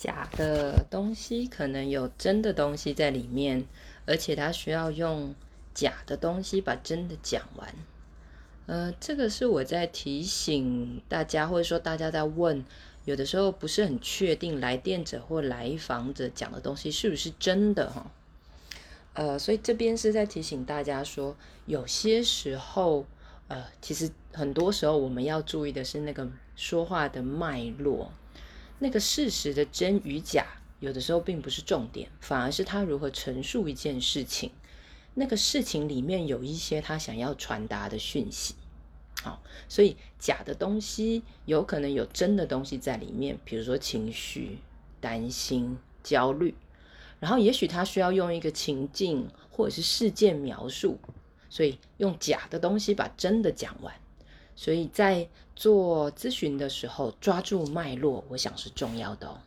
假的东西可能有真的东西在里面，而且他需要用假的东西把真的讲完。呃，这个是我在提醒大家，或者说大家在问，有的时候不是很确定来电者或来访者讲的东西是不是真的哈。呃，所以这边是在提醒大家说，有些时候，呃，其实很多时候我们要注意的是那个说话的脉络，那个事实的真与假，有的时候并不是重点，反而是他如何陈述一件事情，那个事情里面有一些他想要传达的讯息。好，所以假的东西有可能有真的东西在里面，比如说情绪、担心、焦虑。然后，也许他需要用一个情境或者是事件描述，所以用假的东西把真的讲完。所以在做咨询的时候，抓住脉络，我想是重要的哦。